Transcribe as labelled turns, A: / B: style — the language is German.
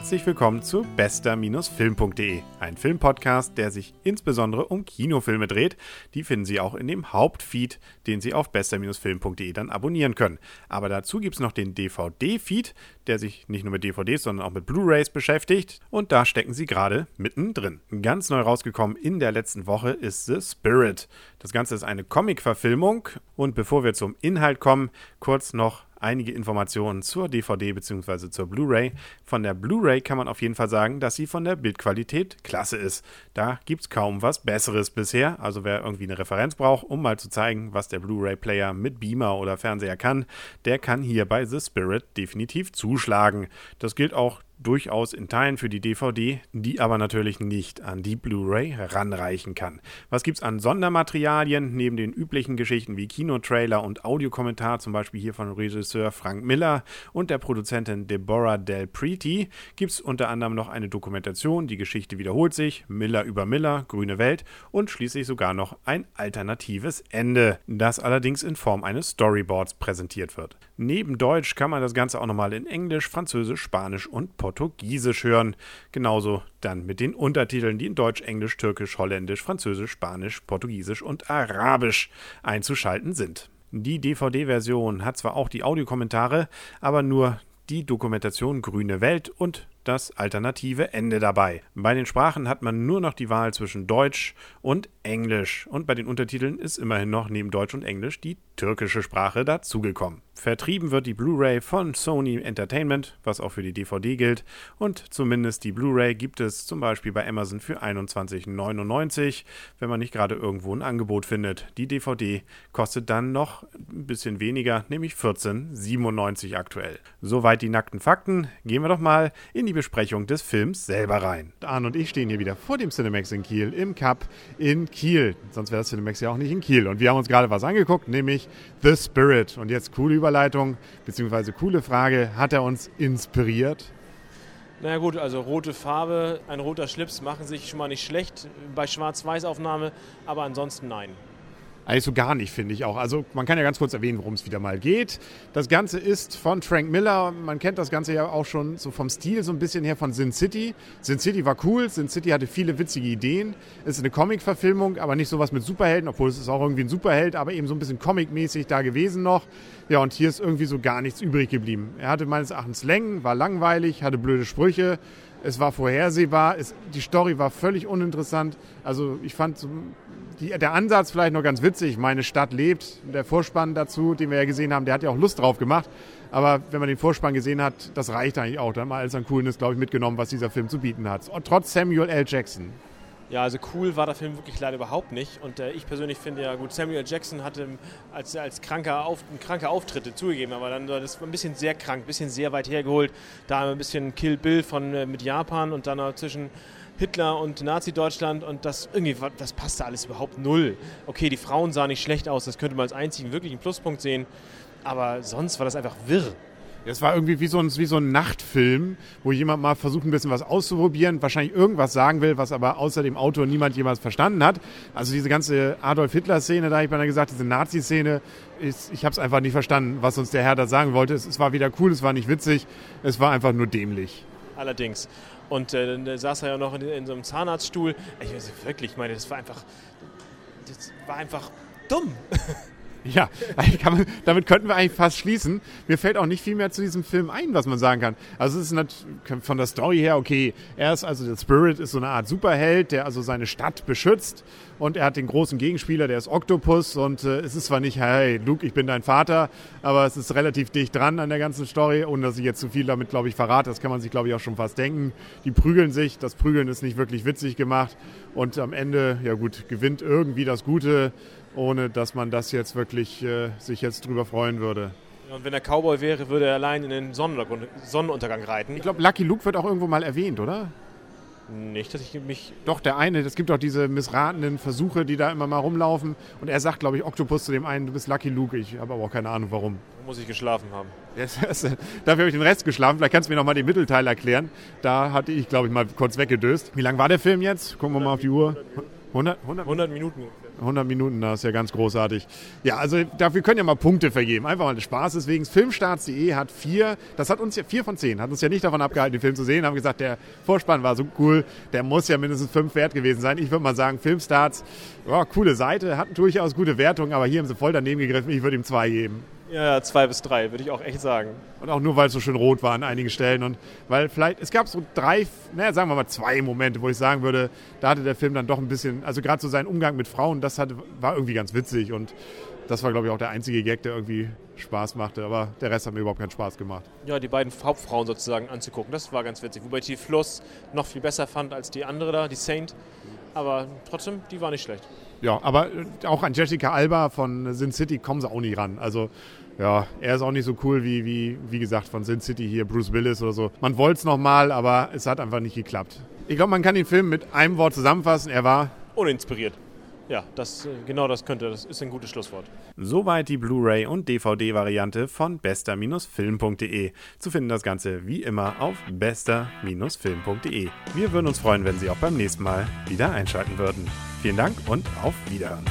A: Herzlich willkommen zu bester-film.de, ein Filmpodcast, der sich insbesondere um Kinofilme dreht. Die finden Sie auch in dem Hauptfeed, den Sie auf bester-film.de dann abonnieren können. Aber dazu gibt es noch den DVD-Feed, der sich nicht nur mit DVDs, sondern auch mit Blu-rays beschäftigt. Und da stecken Sie gerade mittendrin. Ganz neu rausgekommen in der letzten Woche ist The Spirit. Das Ganze ist eine Comic-Verfilmung. Und bevor wir zum Inhalt kommen, kurz noch einige Informationen zur DVD bzw. zur Blu-ray. Von der Blu-ray kann man auf jeden Fall sagen, dass sie von der Bildqualität klasse ist. Da gibt es kaum was Besseres bisher. Also wer irgendwie eine Referenz braucht, um mal zu zeigen, was der Blu-ray-Player mit Beamer oder Fernseher kann, der kann hier bei The Spirit definitiv zuschlagen. Das gilt auch durchaus in Teilen für die DVD, die aber natürlich nicht an die Blu-ray ranreichen kann. Was gibt es an Sondermaterialien neben den üblichen Geschichten wie Kinotrailer und Audiokommentar, zum Beispiel hier von Regisseur Frank Miller und der Produzentin Deborah Del Preti, gibt es unter anderem noch eine Dokumentation, die Geschichte wiederholt sich, Miller über Miller, Grüne Welt und schließlich sogar noch ein alternatives Ende, das allerdings in Form eines Storyboards präsentiert wird. Neben Deutsch kann man das Ganze auch nochmal in Englisch, Französisch, Spanisch und Portugiesisch Portugiesisch hören. Genauso dann mit den Untertiteln, die in Deutsch, Englisch, Türkisch, Holländisch, Französisch, Spanisch, Portugiesisch und Arabisch einzuschalten sind. Die DVD-Version hat zwar auch die Audiokommentare, aber nur die Dokumentation Grüne Welt und das alternative Ende dabei. Bei den Sprachen hat man nur noch die Wahl zwischen Deutsch und Englisch und bei den Untertiteln ist immerhin noch neben Deutsch und Englisch die türkische Sprache dazugekommen. Vertrieben wird die Blu-ray von Sony Entertainment, was auch für die DVD gilt. Und zumindest die Blu-ray gibt es zum Beispiel bei Amazon für 21,99, wenn man nicht gerade irgendwo ein Angebot findet. Die DVD kostet dann noch ein bisschen weniger, nämlich 14,97 aktuell. Soweit die nackten Fakten. Gehen wir doch mal in die Besprechung des Films selber rein. Arne und ich stehen hier wieder vor dem Cinemax in Kiel, im Cup in Kiel. Sonst wäre das Cinemax ja auch nicht in Kiel. Und wir haben uns gerade was angeguckt, nämlich The Spirit. Und jetzt coole Überleitung, beziehungsweise coole Frage. Hat er uns inspiriert?
B: Naja gut, also rote Farbe, ein roter Schlips machen sich schon mal nicht schlecht bei Schwarz-Weiß-Aufnahme, aber ansonsten nein.
A: Eigentlich so gar nicht, finde ich auch. Also man kann ja ganz kurz erwähnen, worum es wieder mal geht. Das Ganze ist von Frank Miller. Man kennt das Ganze ja auch schon so vom Stil so ein bisschen her von Sin City. Sin City war cool. Sin City hatte viele witzige Ideen. Ist eine Comic-Verfilmung, aber nicht sowas mit Superhelden, obwohl es ist auch irgendwie ein Superheld, aber eben so ein bisschen Comic-mäßig da gewesen noch. Ja, und hier ist irgendwie so gar nichts übrig geblieben. Er hatte meines Erachtens Längen, war langweilig, hatte blöde Sprüche. Es war vorhersehbar, es, die Story war völlig uninteressant. Also ich fand die, der Ansatz vielleicht noch ganz witzig. Meine Stadt lebt. Der Vorspann dazu, den wir ja gesehen haben, der hat ja auch Lust drauf gemacht. Aber wenn man den Vorspann gesehen hat, das reicht eigentlich auch. Da haben wir alles an Coolness, glaube ich, mitgenommen, was dieser Film zu bieten hat. Und trotz Samuel L. Jackson.
B: Ja, also cool war der Film wirklich leider überhaupt nicht. Und äh, ich persönlich finde ja, gut, Samuel Jackson hatte als, als kranker Auf, kranke Auftritte zugegeben, aber dann das war ein bisschen sehr krank, ein bisschen sehr weit hergeholt. Da ein bisschen Kill Bill von, äh, mit Japan und dann zwischen Hitler und Nazi-Deutschland und das irgendwie, das passte alles überhaupt null. Okay, die Frauen sahen nicht schlecht aus, das könnte man als einzigen wirklichen Pluspunkt sehen, aber sonst war das einfach wirr.
A: Es war irgendwie wie so, ein, wie so ein Nachtfilm, wo jemand mal versucht, ein bisschen was auszuprobieren, wahrscheinlich irgendwas sagen will, was aber außer dem Autor niemand jemals verstanden hat. Also diese ganze Adolf Hitler-Szene, da habe ich beinahe gesagt, diese Nazi-Szene, ich habe es einfach nicht verstanden, was uns der Herr da sagen wollte. Es, es, war weder cool, es war nicht witzig, es war einfach nur dämlich.
B: Allerdings. Und äh, dann saß er ja noch in, in, so einem Zahnarztstuhl. Ich weiß wirklich, ich meine, das war einfach, das war einfach dumm.
A: Ja, man, damit könnten wir eigentlich fast schließen. Mir fällt auch nicht viel mehr zu diesem Film ein, was man sagen kann. Also es ist von der Story her, okay, er ist also der Spirit ist so eine Art Superheld, der also seine Stadt beschützt und er hat den großen Gegenspieler, der ist Octopus und äh, es ist zwar nicht, hey, Luke, ich bin dein Vater, aber es ist relativ dicht dran an der ganzen Story, ohne dass ich jetzt zu viel damit, glaube ich, verrate. Das kann man sich, glaube ich, auch schon fast denken. Die prügeln sich, das Prügeln ist nicht wirklich witzig gemacht und am Ende, ja gut, gewinnt irgendwie das Gute ohne dass man das jetzt wirklich äh, sich jetzt drüber freuen würde.
B: Und wenn er Cowboy wäre, würde er allein in den Sonnenuntergang reiten.
A: Ich glaube, Lucky Luke wird auch irgendwo mal erwähnt, oder?
B: Nicht, dass ich mich.
A: Doch, der eine, es gibt auch diese missratenen Versuche, die da immer mal rumlaufen. Und er sagt, glaube ich, Octopus zu dem einen, du bist Lucky Luke. Ich habe aber auch keine Ahnung, warum.
B: Da muss ich geschlafen haben.
A: Dafür habe ich den Rest geschlafen. Vielleicht kannst du mir noch mal den Mittelteil erklären. Da hatte ich, glaube ich, mal kurz weggedöst. Wie lang war der Film jetzt? Gucken wir mal auf die Uhr.
B: 100, 100, 100 Minuten.
A: 100 Minuten, das ist ja ganz großartig. Ja, also dafür können ja mal Punkte vergeben. Einfach mal des Spaß. Deswegen Filmstarts.de hat vier, das hat uns ja vier von zehn, hat uns ja nicht davon abgehalten, den Film zu sehen. Haben gesagt, der Vorspann war so cool, der muss ja mindestens fünf wert gewesen sein. Ich würde mal sagen, Filmstarts, oh, coole Seite, hat durchaus gute Wertungen, aber hier haben sie voll daneben gegriffen. Ich würde ihm zwei geben.
B: Ja, zwei bis drei, würde ich auch echt sagen.
A: Und auch nur, weil es so schön rot war an einigen Stellen. Und weil vielleicht, es gab so drei, naja, sagen wir mal zwei Momente, wo ich sagen würde, da hatte der Film dann doch ein bisschen, also gerade so sein Umgang mit Frauen, das hatte, war irgendwie ganz witzig. Und das war, glaube ich, auch der einzige Gag, der irgendwie Spaß machte. Aber der Rest hat mir überhaupt keinen Spaß gemacht.
B: Ja, die beiden Hauptfrauen sozusagen anzugucken, das war ganz witzig. Wobei ich die Fluss noch viel besser fand als die andere da, die Saint. Aber trotzdem, die war nicht schlecht.
A: Ja, aber auch an Jessica Alba von Sin City kommen sie auch nie ran. Also ja, er ist auch nicht so cool wie, wie, wie gesagt, von Sin City hier, Bruce Willis oder so. Man wollte es nochmal, aber es hat einfach nicht geklappt. Ich glaube, man kann den Film mit einem Wort zusammenfassen. Er war
B: uninspiriert. Ja, das, äh, genau das könnte, das ist ein gutes Schlusswort.
A: Soweit die Blu-ray und DVD-Variante von bester-film.de. Zu finden das Ganze wie immer auf bester-film.de. Wir würden uns freuen, wenn Sie auch beim nächsten Mal wieder einschalten würden. Vielen Dank und auf Wiederhören.